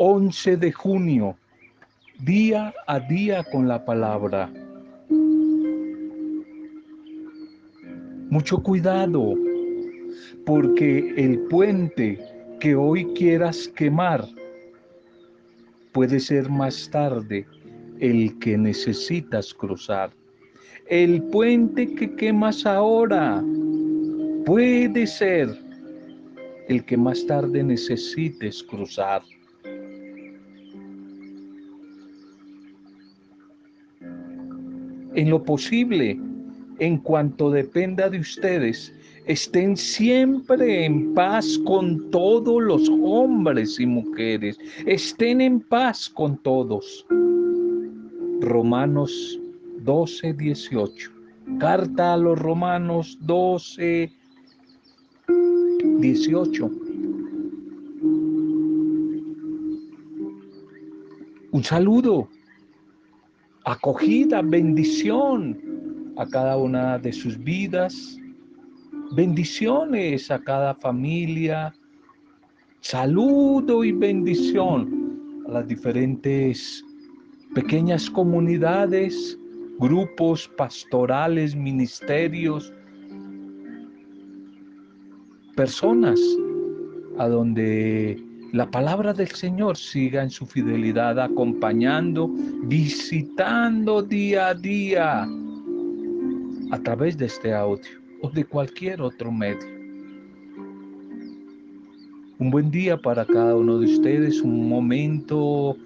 11 de junio, día a día con la palabra. Mucho cuidado, porque el puente que hoy quieras quemar puede ser más tarde el que necesitas cruzar. El puente que quemas ahora puede ser el que más tarde necesites cruzar. En lo posible, en cuanto dependa de ustedes, estén siempre en paz con todos los hombres y mujeres. Estén en paz con todos. Romanos 12, 18. Carta a los Romanos 12, 18. Un saludo, acogida, bendición a cada una de sus vidas, bendiciones a cada familia, saludo y bendición a las diferentes pequeñas comunidades, grupos pastorales, ministerios, personas a donde la palabra del Señor siga en su fidelidad, acompañando, visitando día a día a través de este audio o de cualquier otro medio. Un buen día para cada uno de ustedes, un momento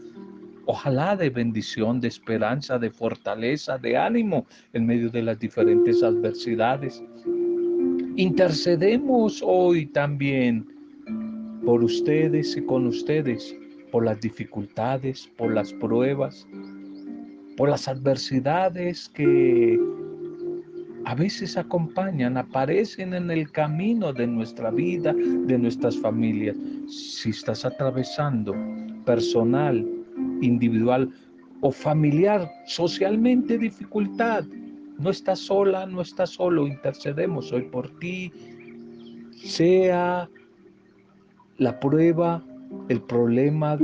ojalá de bendición, de esperanza, de fortaleza, de ánimo en medio de las diferentes adversidades. Intercedemos hoy también por ustedes y con ustedes, por las dificultades, por las pruebas, por las adversidades que a veces acompañan, aparecen en el camino de nuestra vida, de nuestras familias. Si estás atravesando personal, individual o familiar, socialmente dificultad, no estás sola, no estás solo, intercedemos hoy por ti, sea la prueba, el problema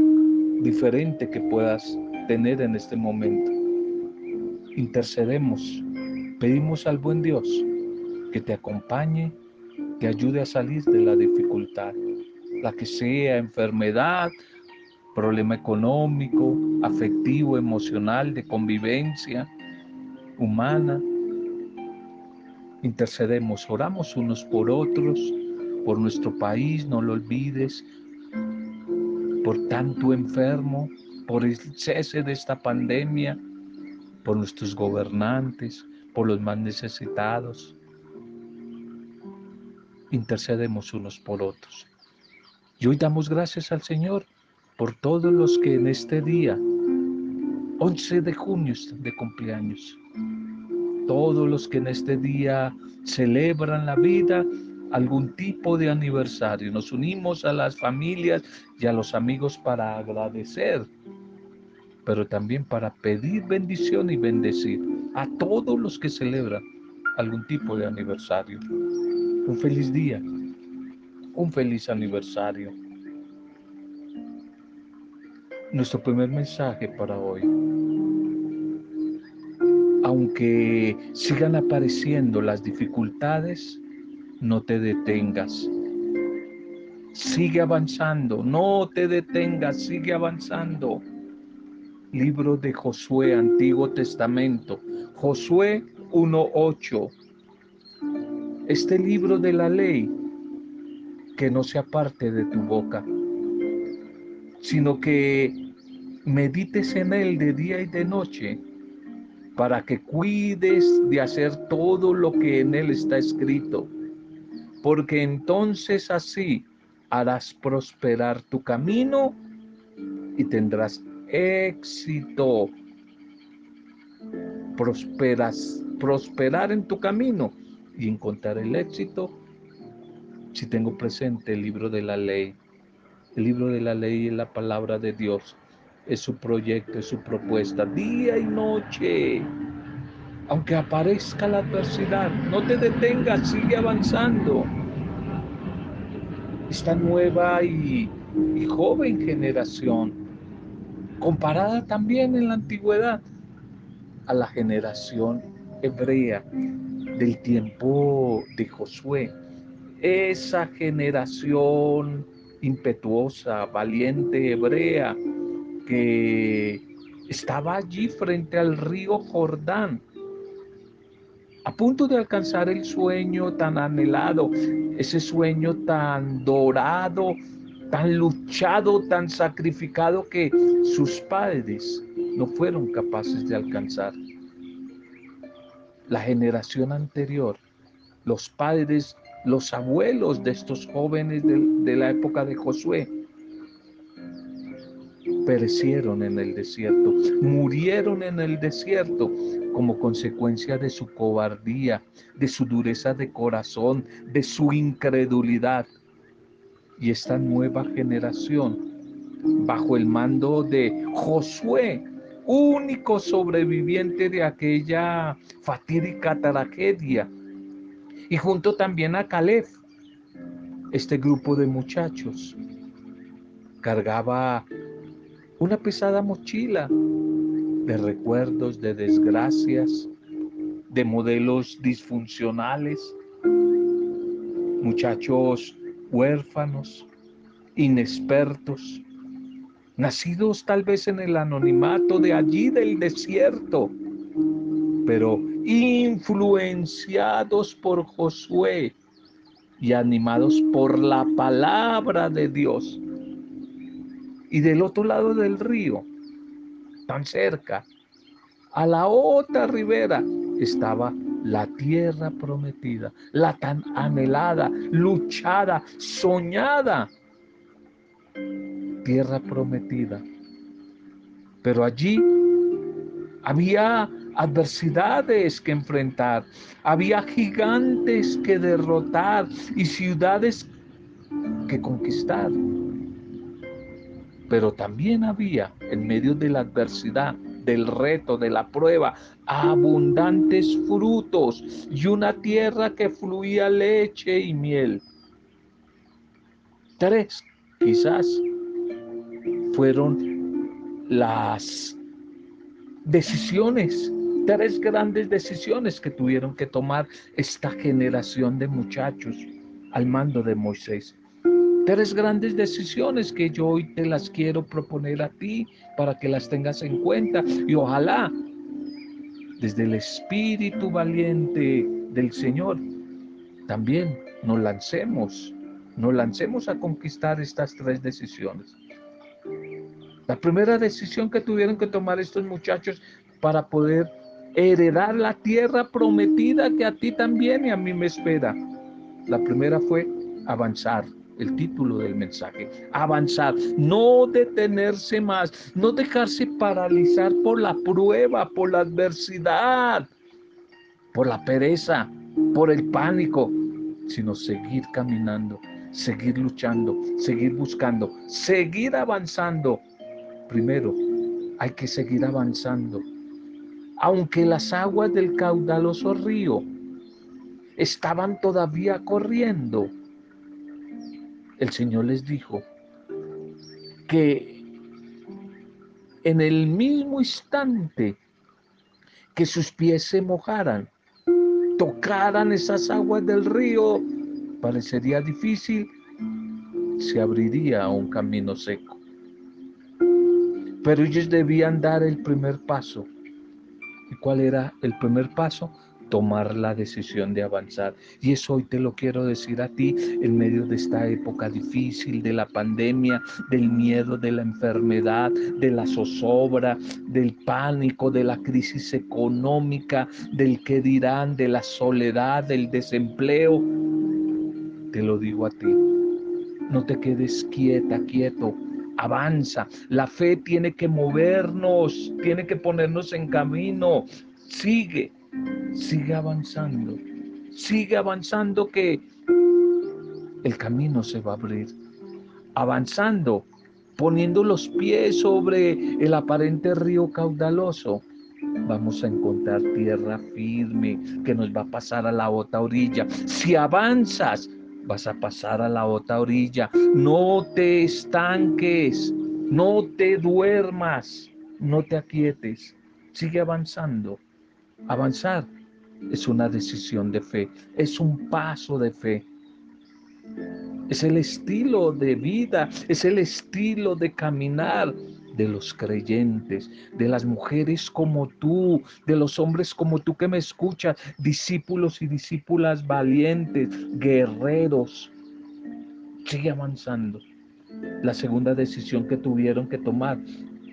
diferente que puedas tener en este momento. Intercedemos, pedimos al buen Dios que te acompañe, te ayude a salir de la dificultad, la que sea enfermedad, problema económico, afectivo, emocional, de convivencia, humana. Intercedemos, oramos unos por otros, por nuestro país, no lo olvides, por tanto enfermo, por el cese de esta pandemia, por nuestros gobernantes, por los más necesitados. Intercedemos unos por otros. Y hoy damos gracias al Señor por todos los que en este día 11 de junio de cumpleaños. Todos los que en este día celebran la vida, algún tipo de aniversario. Nos unimos a las familias y a los amigos para agradecer, pero también para pedir bendición y bendecir a todos los que celebran algún tipo de aniversario. Un feliz día, un feliz aniversario nuestro primer mensaje para hoy. Aunque sigan apareciendo las dificultades, no te detengas. Sigue avanzando, no te detengas, sigue avanzando. Libro de Josué, Antiguo Testamento, Josué 1.8. Este libro de la ley, que no se aparte de tu boca sino que medites en él de día y de noche para que cuides de hacer todo lo que en él está escrito, porque entonces así harás prosperar tu camino y tendrás éxito. Prosperas, prosperar en tu camino y encontrar el éxito si tengo presente el libro de la ley. El libro de la ley es la palabra de Dios. Es su proyecto, es su propuesta, día y noche. Aunque aparezca la adversidad, no te detengas, sigue avanzando. Esta nueva y joven generación, comparada también en la antigüedad a la generación hebrea del tiempo de Josué. Esa generación impetuosa, valiente hebrea que estaba allí frente al río Jordán, a punto de alcanzar el sueño tan anhelado, ese sueño tan dorado, tan luchado, tan sacrificado que sus padres no fueron capaces de alcanzar. La generación anterior, los padres, los abuelos de estos jóvenes de, de la época de Josué, perecieron en el desierto, murieron en el desierto como consecuencia de su cobardía, de su dureza de corazón, de su incredulidad. Y esta nueva generación, bajo el mando de Josué, único sobreviviente de aquella fatídica tragedia, y junto también a Caleb, este grupo de muchachos cargaba una pesada mochila de recuerdos, de desgracias, de modelos disfuncionales, muchachos huérfanos, inexpertos, nacidos tal vez en el anonimato de allí del desierto, pero influenciados por Josué y animados por la palabra de Dios y del otro lado del río, tan cerca, a la otra ribera, estaba la tierra prometida, la tan anhelada, luchada, soñada tierra prometida. Pero allí había adversidades que enfrentar, había gigantes que derrotar y ciudades que conquistar pero también había en medio de la adversidad, del reto, de la prueba, abundantes frutos y una tierra que fluía leche y miel. Tres, quizás, fueron las decisiones, tres grandes decisiones que tuvieron que tomar esta generación de muchachos al mando de Moisés tres grandes decisiones que yo hoy te las quiero proponer a ti para que las tengas en cuenta y ojalá desde el espíritu valiente del Señor también nos lancemos, nos lancemos a conquistar estas tres decisiones. La primera decisión que tuvieron que tomar estos muchachos para poder heredar la tierra prometida que a ti también y a mí me espera. La primera fue avanzar el título del mensaje. Avanzar, no detenerse más, no dejarse paralizar por la prueba, por la adversidad, por la pereza, por el pánico, sino seguir caminando, seguir luchando, seguir buscando, seguir avanzando. Primero, hay que seguir avanzando. Aunque las aguas del caudaloso río estaban todavía corriendo, el Señor les dijo que en el mismo instante que sus pies se mojaran, tocaran esas aguas del río, parecería difícil, se abriría un camino seco. Pero ellos debían dar el primer paso. ¿Y cuál era el primer paso? Tomar la decisión de avanzar. Y eso hoy te lo quiero decir a ti en medio de esta época difícil, de la pandemia, del miedo, de la enfermedad, de la zozobra, del pánico, de la crisis económica, del que dirán, de la soledad, del desempleo. Te lo digo a ti. No te quedes quieta, quieto. Avanza. La fe tiene que movernos, tiene que ponernos en camino. Sigue, sigue avanzando, sigue avanzando que el camino se va a abrir. Avanzando, poniendo los pies sobre el aparente río caudaloso, vamos a encontrar tierra firme que nos va a pasar a la otra orilla. Si avanzas, vas a pasar a la otra orilla. No te estanques, no te duermas, no te aquietes. Sigue avanzando. Avanzar es una decisión de fe, es un paso de fe. Es el estilo de vida, es el estilo de caminar de los creyentes, de las mujeres como tú, de los hombres como tú que me escuchas, discípulos y discípulas valientes, guerreros. Sigue avanzando. La segunda decisión que tuvieron que tomar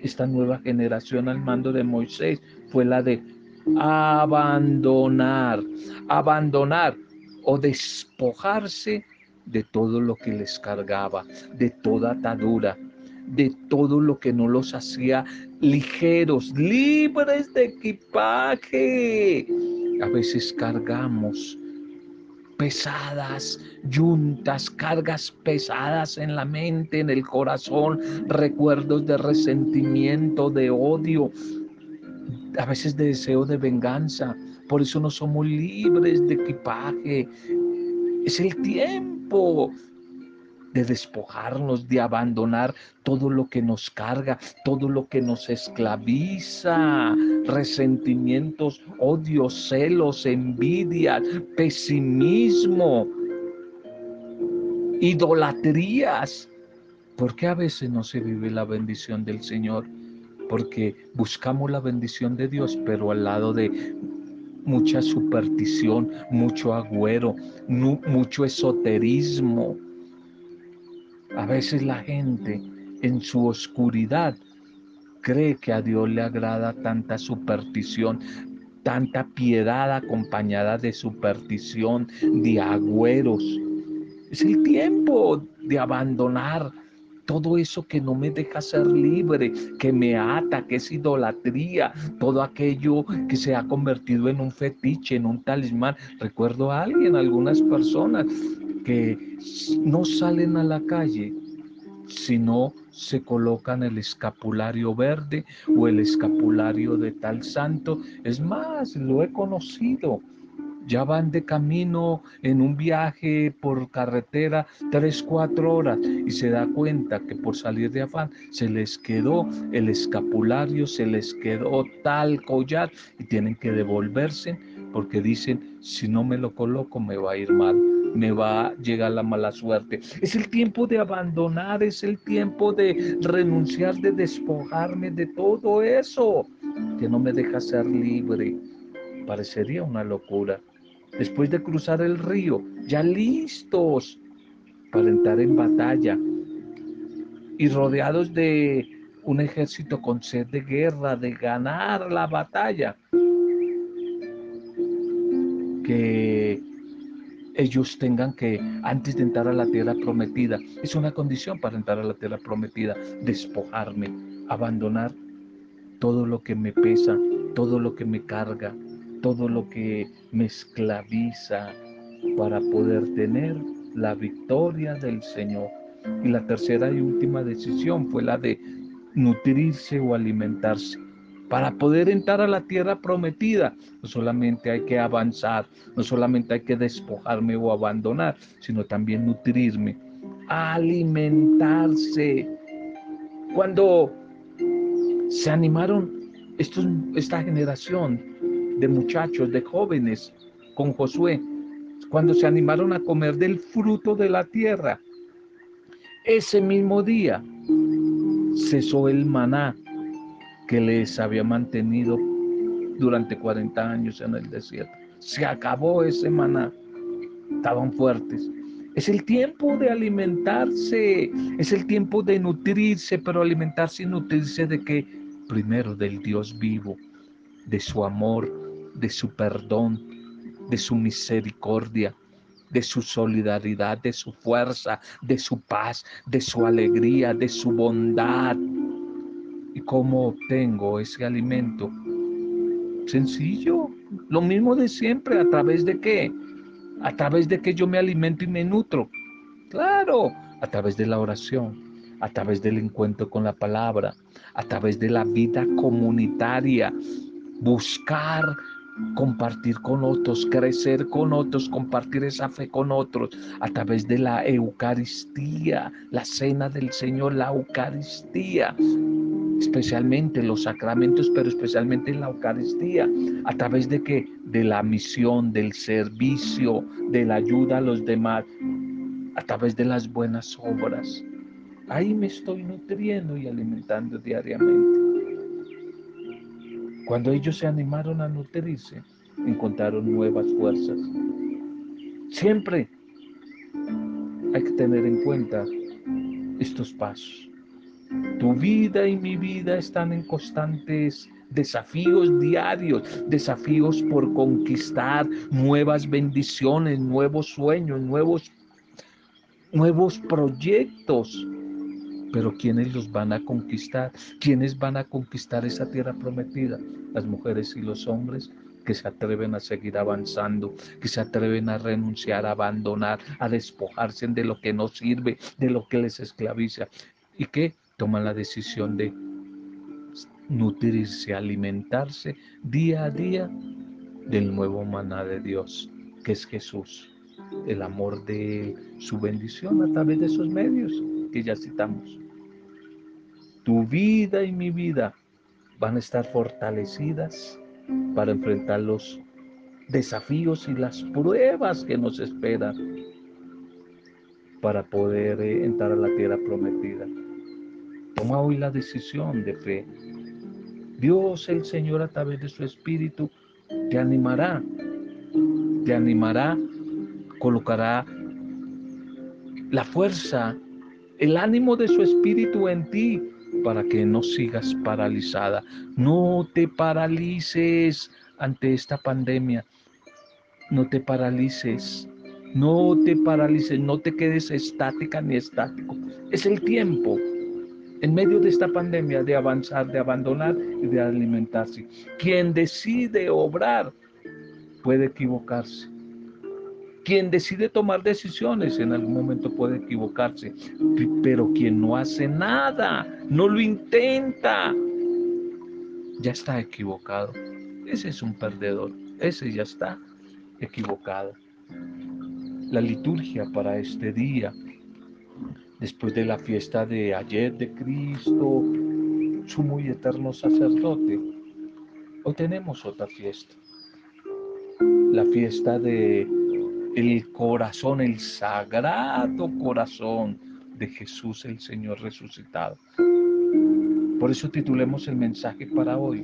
esta nueva generación al mando de Moisés fue la de abandonar, abandonar o despojarse de todo lo que les cargaba, de toda atadura, de todo lo que no los hacía ligeros, libres de equipaje. A veces cargamos pesadas, yuntas, cargas pesadas en la mente, en el corazón, recuerdos de resentimiento, de odio, a veces de deseo de venganza. Por eso no somos libres de equipaje. Es el tiempo de despojarnos, de abandonar todo lo que nos carga, todo lo que nos esclaviza, resentimientos, odios, celos, envidias, pesimismo, idolatrías. ¿Por qué a veces no se vive la bendición del Señor? Porque buscamos la bendición de Dios, pero al lado de mucha superstición, mucho agüero, mucho esoterismo, a veces la gente en su oscuridad cree que a Dios le agrada tanta superstición, tanta piedad acompañada de superstición, de agüeros. Es el tiempo de abandonar todo eso que no me deja ser libre, que me ata, que es idolatría, todo aquello que se ha convertido en un fetiche, en un talismán. Recuerdo a alguien, algunas personas que no salen a la calle, sino se colocan el escapulario verde o el escapulario de tal santo. Es más, lo he conocido. Ya van de camino en un viaje por carretera tres, cuatro horas y se da cuenta que por salir de afán se les quedó el escapulario, se les quedó tal collar y tienen que devolverse porque dicen, si no me lo coloco me va a ir mal me va a llegar la mala suerte. Es el tiempo de abandonar, es el tiempo de renunciar, de despojarme de todo eso que no me deja ser libre. Parecería una locura. Después de cruzar el río, ya listos para entrar en batalla. Y rodeados de un ejército con sed de guerra, de ganar la batalla, que ellos tengan que, antes de entrar a la tierra prometida, es una condición para entrar a la tierra prometida, despojarme, abandonar todo lo que me pesa, todo lo que me carga, todo lo que me esclaviza para poder tener la victoria del Señor. Y la tercera y última decisión fue la de nutrirse o alimentarse. Para poder entrar a la tierra prometida, no solamente hay que avanzar, no solamente hay que despojarme o abandonar, sino también nutrirme, alimentarse. Cuando se animaron esta generación de muchachos, de jóvenes con Josué, cuando se animaron a comer del fruto de la tierra, ese mismo día cesó el maná que les había mantenido durante 40 años en el desierto. Se acabó ese maná. Estaban fuertes. Es el tiempo de alimentarse, es el tiempo de nutrirse, pero alimentarse y nutrirse de qué? Primero del Dios vivo, de su amor, de su perdón, de su misericordia, de su solidaridad, de su fuerza, de su paz, de su alegría, de su bondad, ¿Y cómo obtengo ese alimento? Sencillo, lo mismo de siempre, ¿a través de qué? A través de que yo me alimento y me nutro. Claro, a través de la oración, a través del encuentro con la palabra, a través de la vida comunitaria, buscar compartir con otros, crecer con otros, compartir esa fe con otros a través de la Eucaristía, la cena del Señor, la Eucaristía, especialmente los sacramentos, pero especialmente la Eucaristía, a través de que de la misión, del servicio, de la ayuda a los demás, a través de las buenas obras. Ahí me estoy nutriendo y alimentando diariamente. Cuando ellos se animaron a nutrirse, encontraron nuevas fuerzas. Siempre hay que tener en cuenta estos pasos. Tu vida y mi vida están en constantes desafíos diarios, desafíos por conquistar nuevas bendiciones, nuevos sueños, nuevos, nuevos proyectos. Pero ¿quiénes los van a conquistar? ¿Quiénes van a conquistar esa tierra prometida? Las mujeres y los hombres que se atreven a seguir avanzando, que se atreven a renunciar, a abandonar, a despojarse de lo que no sirve, de lo que les esclaviza y que toman la decisión de nutrirse, alimentarse día a día del nuevo maná de Dios, que es Jesús, el amor de su bendición a través de esos medios que ya citamos. Tu vida y mi vida van a estar fortalecidas para enfrentar los desafíos y las pruebas que nos esperan para poder eh, entrar a la tierra prometida. Toma hoy la decisión de fe. Dios el Señor a través de su Espíritu te animará, te animará, colocará la fuerza, el ánimo de su Espíritu en ti para que no sigas paralizada. No te paralices ante esta pandemia. No te paralices. No te paralices, no te quedes estática ni estático. Es el tiempo en medio de esta pandemia de avanzar, de abandonar y de alimentarse. Quien decide obrar puede equivocarse. Quien decide tomar decisiones en algún momento puede equivocarse, pero quien no hace nada, no lo intenta, ya está equivocado. Ese es un perdedor, ese ya está equivocado. La liturgia para este día, después de la fiesta de ayer de Cristo, su muy eterno sacerdote, hoy tenemos otra fiesta, la fiesta de el corazón, el sagrado corazón de Jesús el Señor resucitado. Por eso titulemos el mensaje para hoy.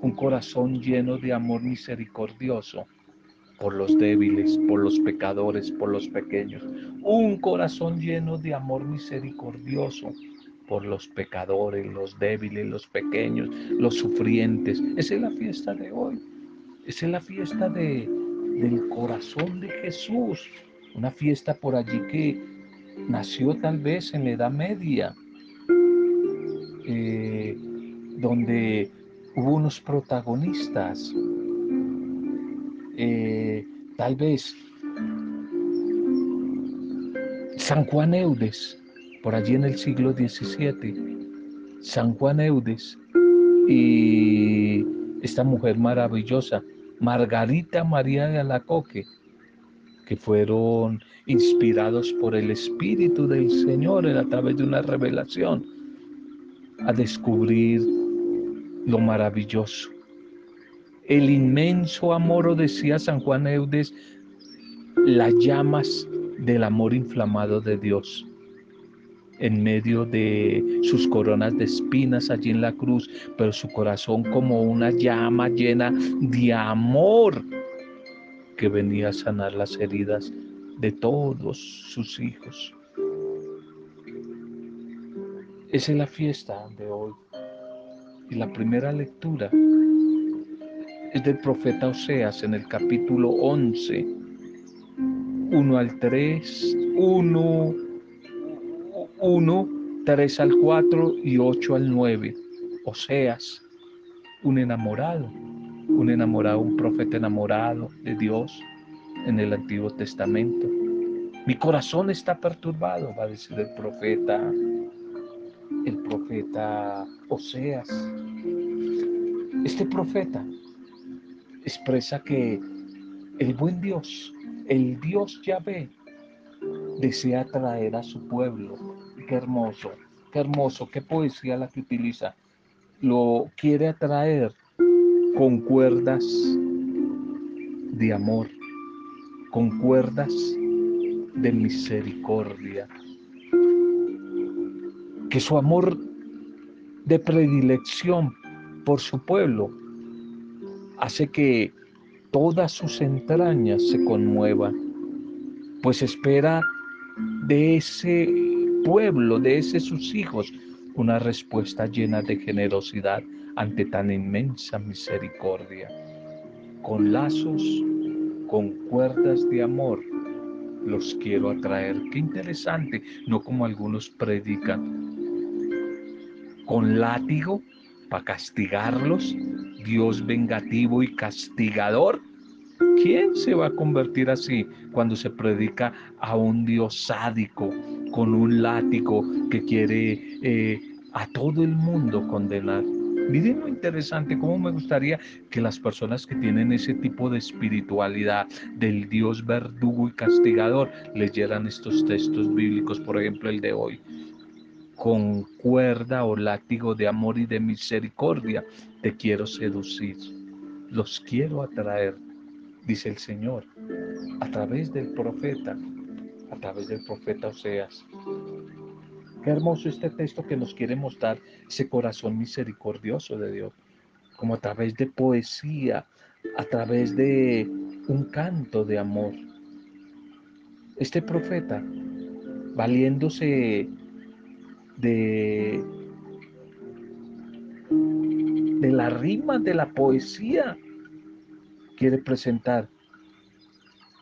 Un corazón lleno de amor misericordioso por los débiles, por los pecadores, por los pequeños. Un corazón lleno de amor misericordioso por los pecadores, los débiles, los pequeños, los sufrientes. Esa es la fiesta de hoy. Esa es la fiesta de, del corazón de Jesús. Una fiesta por allí que nació tal vez en la Edad Media, eh, donde hubo unos protagonistas, eh, tal vez San Juan Eudes, por allí en el siglo XVII, San Juan Eudes y esta mujer maravillosa, Margarita María de Alacoque, que fueron inspirados por el Espíritu del Señor a través de una revelación a descubrir lo maravilloso. El inmenso amor, decía San Juan Eudes, las llamas del amor inflamado de Dios en medio de sus coronas de espinas allí en la cruz, pero su corazón como una llama llena de amor que venía a sanar las heridas de todos sus hijos. Esa es la fiesta de hoy. Y la primera lectura es del profeta Oseas en el capítulo 11, 1 al 3, 1 1, 3 al 4 y 8 al 9. Oseas, un enamorado, un enamorado, un profeta enamorado de Dios en el Antiguo Testamento. Mi corazón está perturbado, va a decir el profeta, el profeta Oseas. Este profeta expresa que el buen Dios, el Dios Yahvé, desea traer a su pueblo. Qué hermoso, qué hermoso, qué poesía la que utiliza. Lo quiere atraer con cuerdas de amor, con cuerdas de misericordia. Que su amor de predilección por su pueblo hace que todas sus entrañas se conmuevan, pues espera de ese pueblo, de ese sus hijos, una respuesta llena de generosidad ante tan inmensa misericordia. Con lazos, con cuerdas de amor, los quiero atraer. Qué interesante, no como algunos predican. Con látigo para castigarlos, Dios vengativo y castigador. ¿Quién se va a convertir así cuando se predica a un Dios sádico con un látigo que quiere eh, a todo el mundo condenar? Miren lo interesante, cómo me gustaría que las personas que tienen ese tipo de espiritualidad del Dios verdugo y castigador leyeran estos textos bíblicos, por ejemplo el de hoy. Con cuerda o látigo de amor y de misericordia, te quiero seducir, los quiero atraer, dice el Señor, a través del profeta, a través del profeta Oseas. Qué hermoso este texto que nos quiere mostrar ese corazón misericordioso de Dios, como a través de poesía, a través de un canto de amor. Este profeta, valiéndose de, de la rima, de la poesía, quiere presentar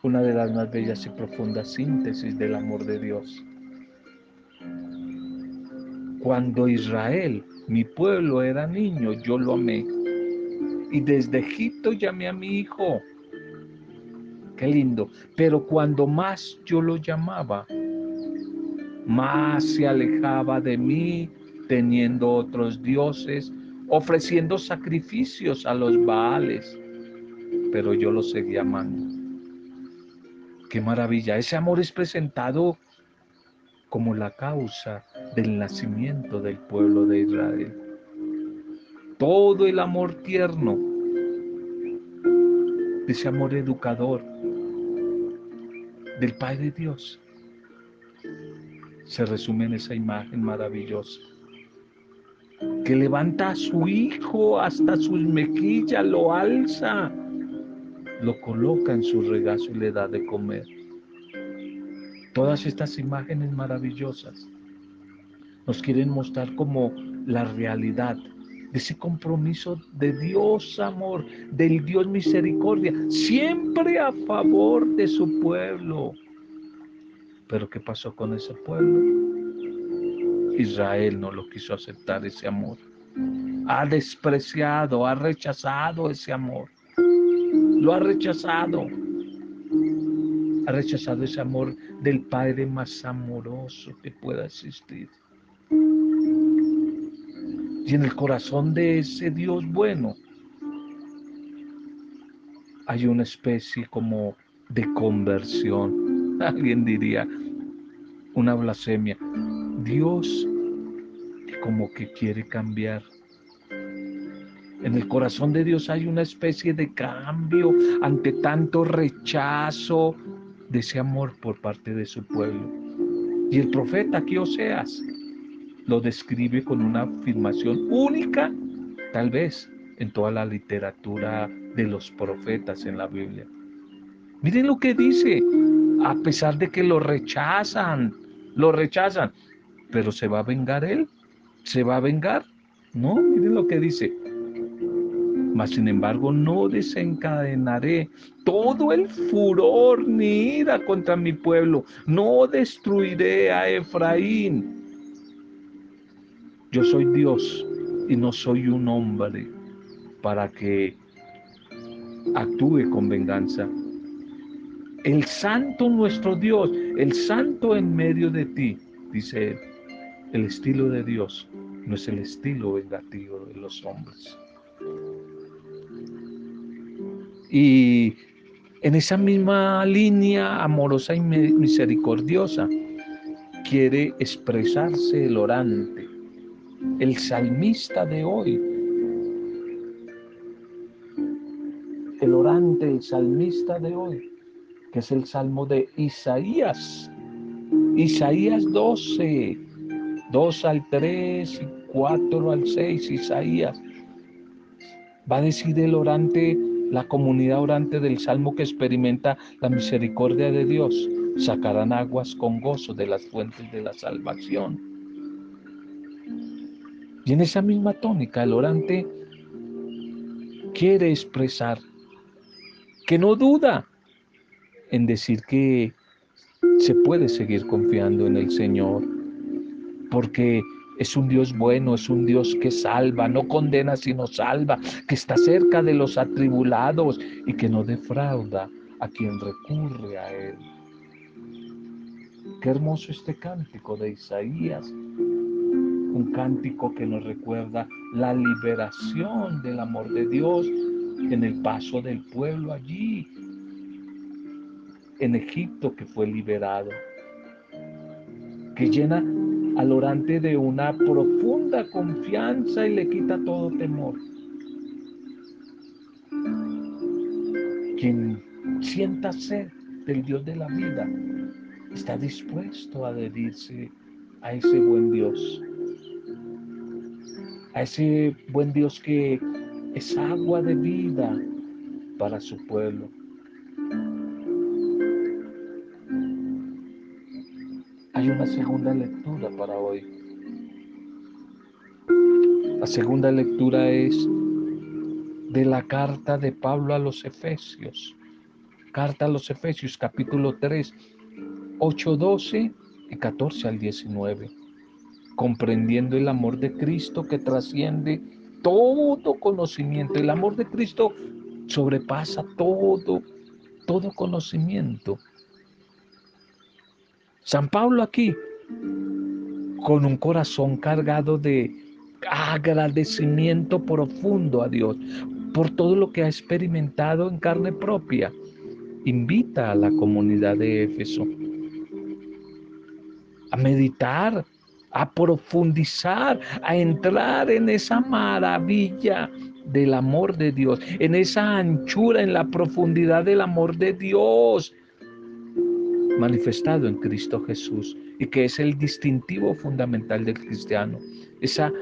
una de las más bellas y profundas síntesis del amor de Dios. Cuando Israel, mi pueblo, era niño, yo lo amé. Y desde Egipto llamé a mi hijo. Qué lindo. Pero cuando más yo lo llamaba, más se alejaba de mí, teniendo otros dioses, ofreciendo sacrificios a los Baales, pero yo lo seguía amando. Qué maravilla, ese amor es presentado como la causa del nacimiento del pueblo de Israel. Todo el amor tierno, ese amor educador del Padre Dios, se resume en esa imagen maravillosa. Que levanta a su hijo hasta sus mejillas, lo alza, lo coloca en su regazo y le da de comer. Todas estas imágenes maravillosas nos quieren mostrar como la realidad de ese compromiso de Dios amor, del Dios misericordia, siempre a favor de su pueblo. Pero ¿qué pasó con ese pueblo? Israel no lo quiso aceptar ese amor. Ha despreciado, ha rechazado ese amor. Lo ha rechazado. Ha rechazado ese amor del Padre más amoroso que pueda existir. Y en el corazón de ese Dios bueno hay una especie como de conversión. Alguien diría, una blasfemia. Dios como que quiere cambiar. En el corazón de Dios hay una especie de cambio ante tanto rechazo de ese amor por parte de su pueblo. Y el profeta aquí Oseas lo describe con una afirmación única, tal vez en toda la literatura de los profetas en la Biblia. Miren lo que dice, a pesar de que lo rechazan, lo rechazan, pero ¿se va a vengar él? ¿Se va a vengar? No, miren lo que dice. Mas sin embargo no desencadenaré todo el furor ni ira contra mi pueblo. No destruiré a Efraín. Yo soy Dios y no soy un hombre para que actúe con venganza. El santo nuestro Dios, el santo en medio de ti, dice él. El estilo de Dios no es el estilo vengativo de los hombres. Y en esa misma línea amorosa y misericordiosa quiere expresarse el orante, el salmista de hoy. El orante, el salmista de hoy, que es el salmo de Isaías. Isaías 12, 2 al 3 y 4 al 6, Isaías. Va a decir el orante, la comunidad orante del Salmo que experimenta la misericordia de Dios. Sacarán aguas con gozo de las fuentes de la salvación. Y en esa misma tónica, el orante quiere expresar que no duda en decir que se puede seguir confiando en el Señor, porque es un Dios bueno, es un Dios que salva, no condena sino salva, que está cerca de los atribulados y que no defrauda a quien recurre a Él. Qué hermoso este cántico de Isaías, un cántico que nos recuerda la liberación del amor de Dios en el paso del pueblo allí, en Egipto que fue liberado, que llena de una profunda confianza y le quita todo temor. Quien sienta sed del Dios de la vida está dispuesto a adherirse a ese buen Dios, a ese buen Dios que es agua de vida para su pueblo. Una segunda lectura para hoy. La segunda lectura es de la carta de Pablo a los Efesios. Carta a los Efesios, capítulo 3, 8, 12 y 14 al 19. Comprendiendo el amor de Cristo que trasciende todo conocimiento. El amor de Cristo sobrepasa todo, todo conocimiento. San Pablo aquí, con un corazón cargado de agradecimiento profundo a Dios por todo lo que ha experimentado en carne propia, invita a la comunidad de Éfeso a meditar, a profundizar, a entrar en esa maravilla del amor de Dios, en esa anchura, en la profundidad del amor de Dios manifestado en Cristo Jesús y que es el distintivo fundamental del cristiano. Esa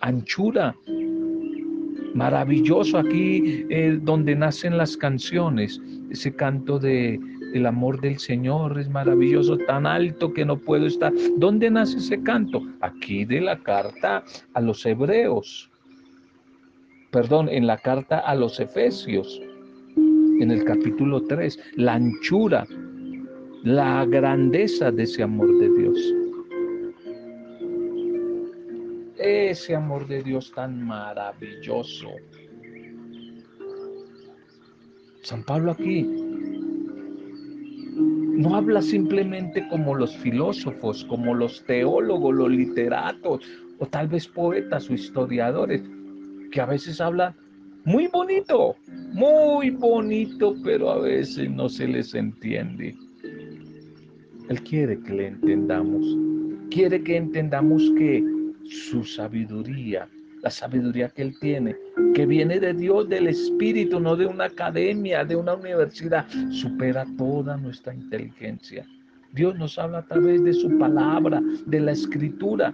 anchura maravilloso aquí eh, donde nacen las canciones, ese canto de el amor del Señor es maravilloso, tan alto que no puedo estar. ¿Dónde nace ese canto? Aquí de la carta a los hebreos. Perdón, en la carta a los efesios, en el capítulo 3, la anchura, la grandeza de ese amor de Dios. Ese amor de Dios tan maravilloso. San Pablo aquí no habla simplemente como los filósofos, como los teólogos, los literatos, o tal vez poetas o historiadores, que a veces hablan muy bonito, muy bonito, pero a veces no se les entiende. Él quiere que le entendamos. Quiere que entendamos que su sabiduría, la sabiduría que Él tiene, que viene de Dios, del Espíritu, no de una academia, de una universidad, supera toda nuestra inteligencia. Dios nos habla a través de su palabra, de la escritura,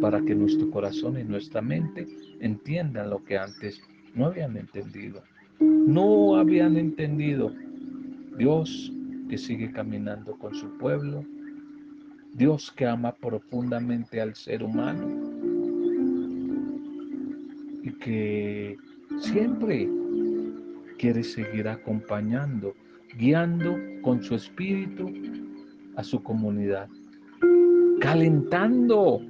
para que nuestro corazón y nuestra mente entiendan lo que antes no habían entendido. No habían entendido. Dios que sigue caminando con su pueblo, Dios que ama profundamente al ser humano. Y que siempre quiere seguir acompañando, guiando con su espíritu a su comunidad, calentando,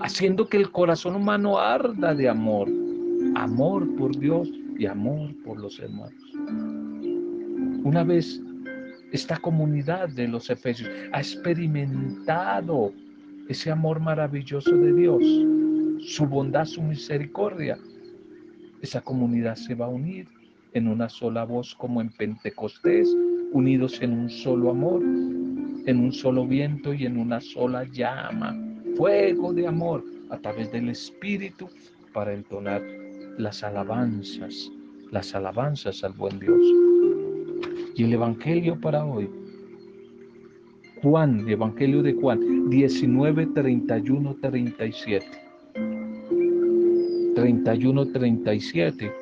haciendo que el corazón humano arda de amor, amor por Dios y amor por los hermanos. Una vez esta comunidad de los Efesios ha experimentado ese amor maravilloso de Dios, su bondad, su misericordia. Esa comunidad se va a unir en una sola voz como en Pentecostés, unidos en un solo amor, en un solo viento y en una sola llama, fuego de amor a través del Espíritu para entonar las alabanzas, las alabanzas al buen Dios. Y el Evangelio para hoy, Juan, Evangelio de Juan, 19, 31, 37. 31, 37.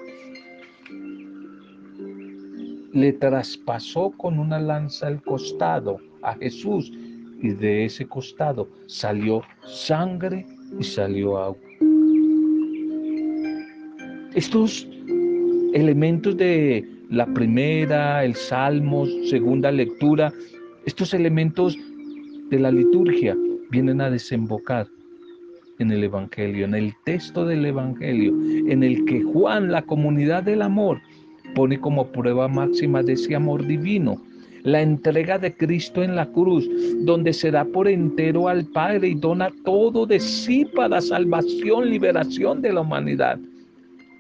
Le traspasó con una lanza el costado a Jesús y de ese costado salió sangre y salió agua. Estos elementos de la primera, el salmo, segunda lectura, estos elementos de la liturgia vienen a desembocar en el Evangelio, en el texto del Evangelio, en el que Juan, la comunidad del amor, pone como prueba máxima de ese amor divino la entrega de Cristo en la cruz, donde se da por entero al Padre y dona todo de sí para salvación, liberación de la humanidad.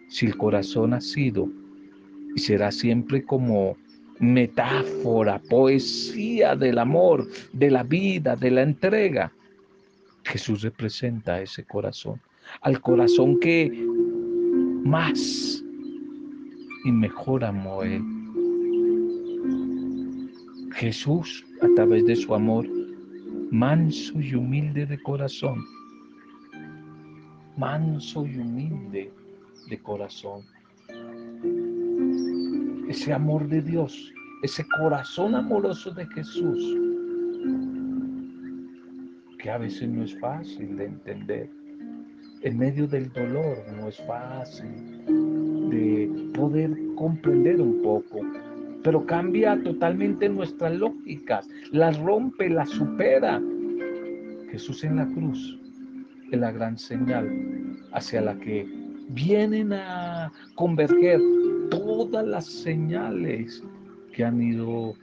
Si el corazón ha sido y será siempre como metáfora, poesía del amor, de la vida, de la entrega, Jesús representa a ese corazón, al corazón que más y mejor amó Él. Jesús, a través de su amor, manso y humilde de corazón, manso y humilde de corazón. Ese amor de Dios, ese corazón amoroso de Jesús, que a veces no es fácil de entender. En medio del dolor no es fácil de poder comprender un poco pero cambia totalmente nuestras lógicas, las rompe, las supera. Jesús en la cruz es la gran señal hacia la que vienen a converger todas las señales que han ido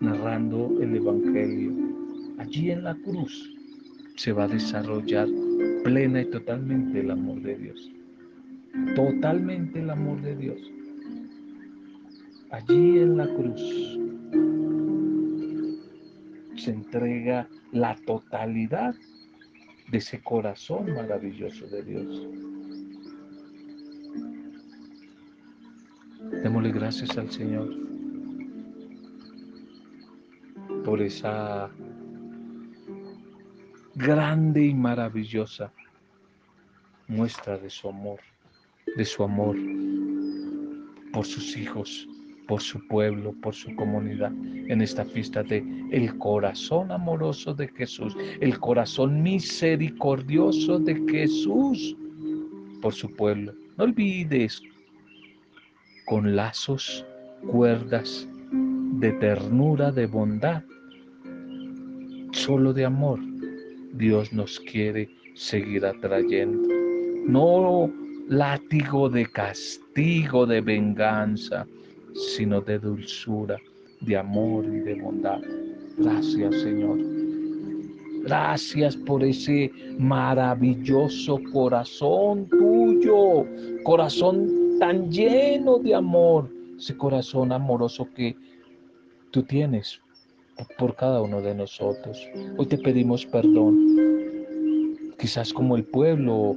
narrando el Evangelio. Allí en la cruz se va a desarrollar plena y totalmente el amor de Dios. Totalmente el amor de Dios allí en la cruz se entrega la totalidad de ese corazón maravilloso de Dios. Démosle gracias al Señor por esa grande y maravillosa muestra de su amor, de su amor por sus hijos, por su pueblo, por su comunidad, en esta fiesta de el corazón amoroso de Jesús, el corazón misericordioso de Jesús por su pueblo. No olvides con lazos, cuerdas de ternura, de bondad, solo de amor, Dios nos quiere seguir atrayendo. No látigo de castigo, de venganza, sino de dulzura, de amor y de bondad. Gracias, Señor. Gracias por ese maravilloso corazón tuyo, corazón tan lleno de amor, ese corazón amoroso que tú tienes por cada uno de nosotros. Hoy te pedimos perdón. Quizás como el pueblo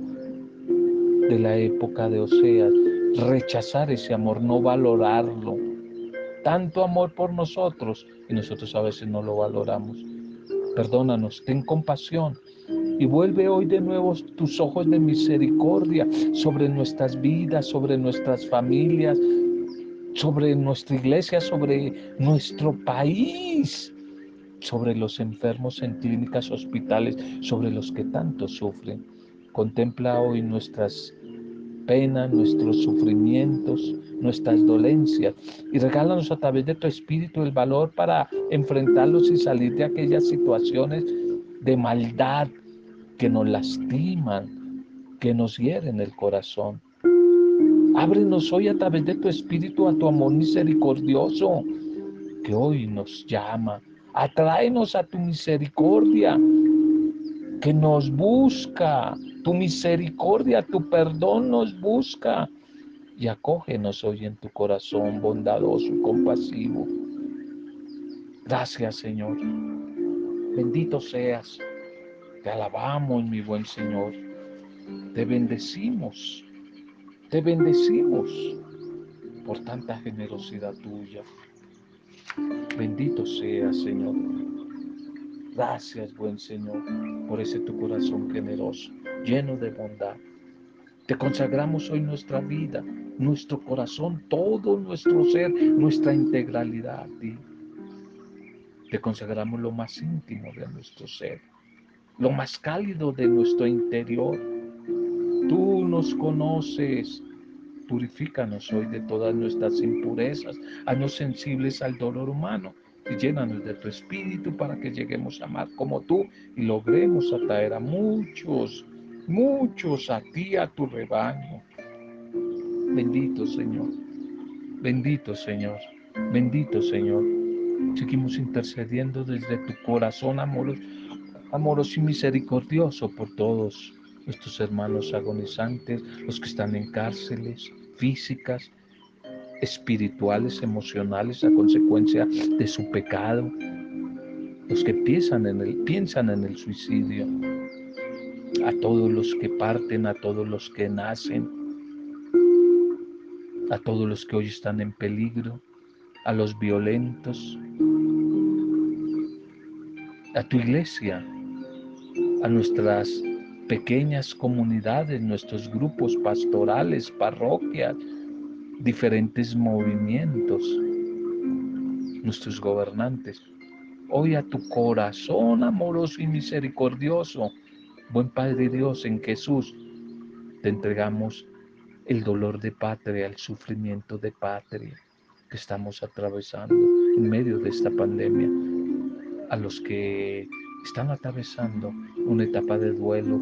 de la época de Oseas, rechazar ese amor, no valorarlo. Tanto amor por nosotros y nosotros a veces no lo valoramos. Perdónanos, ten compasión y vuelve hoy de nuevo tus ojos de misericordia sobre nuestras vidas, sobre nuestras familias, sobre nuestra iglesia, sobre nuestro país, sobre los enfermos en clínicas, hospitales, sobre los que tanto sufren. Contempla hoy nuestras penas, nuestros sufrimientos, nuestras dolencias y regálanos a través de tu espíritu el valor para enfrentarlos y salir de aquellas situaciones de maldad que nos lastiman, que nos hieren el corazón. Ábrenos hoy a través de tu espíritu a tu amor misericordioso que hoy nos llama. Atráenos a tu misericordia que nos busca tu misericordia, tu perdón nos busca y acógenos hoy en tu corazón bondadoso y compasivo. Gracias, Señor. Bendito seas. Te alabamos, mi buen Señor. Te bendecimos. Te bendecimos por tanta generosidad tuya. Bendito seas, Señor. Gracias, buen Señor, por ese tu corazón generoso, lleno de bondad. Te consagramos hoy nuestra vida, nuestro corazón, todo nuestro ser, nuestra integralidad a ti. Te consagramos lo más íntimo de nuestro ser, lo más cálido de nuestro interior. Tú nos conoces. Purifícanos hoy de todas nuestras impurezas, haznos sensibles al dolor humano y llénanos de tu espíritu para que lleguemos a amar como tú y logremos atraer a muchos, muchos a ti, a tu rebaño. Bendito Señor, bendito Señor, bendito Señor. Seguimos intercediendo desde tu corazón amoroso, amoroso y misericordioso por todos nuestros hermanos agonizantes, los que están en cárceles físicas, espirituales, emocionales a consecuencia de su pecado, los que piensan en el, piensan en el suicidio, a todos los que parten, a todos los que nacen, a todos los que hoy están en peligro, a los violentos, a tu iglesia, a nuestras pequeñas comunidades, nuestros grupos pastorales, parroquias, diferentes movimientos, nuestros gobernantes. Hoy a tu corazón amoroso y misericordioso, buen Padre Dios, en Jesús, te entregamos el dolor de patria, el sufrimiento de patria que estamos atravesando en medio de esta pandemia, a los que están atravesando una etapa de duelo,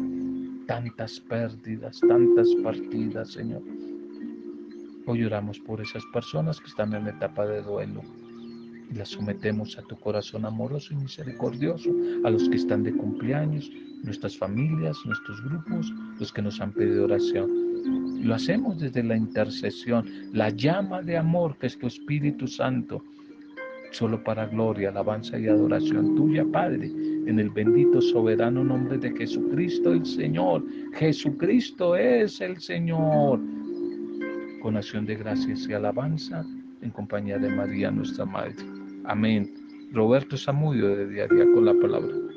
tantas pérdidas, tantas partidas, Señor. Hoy oramos por esas personas que están en etapa de duelo y las sometemos a tu corazón amoroso y misericordioso, a los que están de cumpleaños, nuestras familias, nuestros grupos, los que nos han pedido oración. Lo hacemos desde la intercesión, la llama de amor que es tu Espíritu Santo, solo para gloria, alabanza y adoración tuya, Padre, en el bendito soberano nombre de Jesucristo el Señor. Jesucristo es el Señor. Con acción de gracias y alabanza, en compañía de María, nuestra Madre. Amén. Roberto Samudio de Día a Día con la Palabra.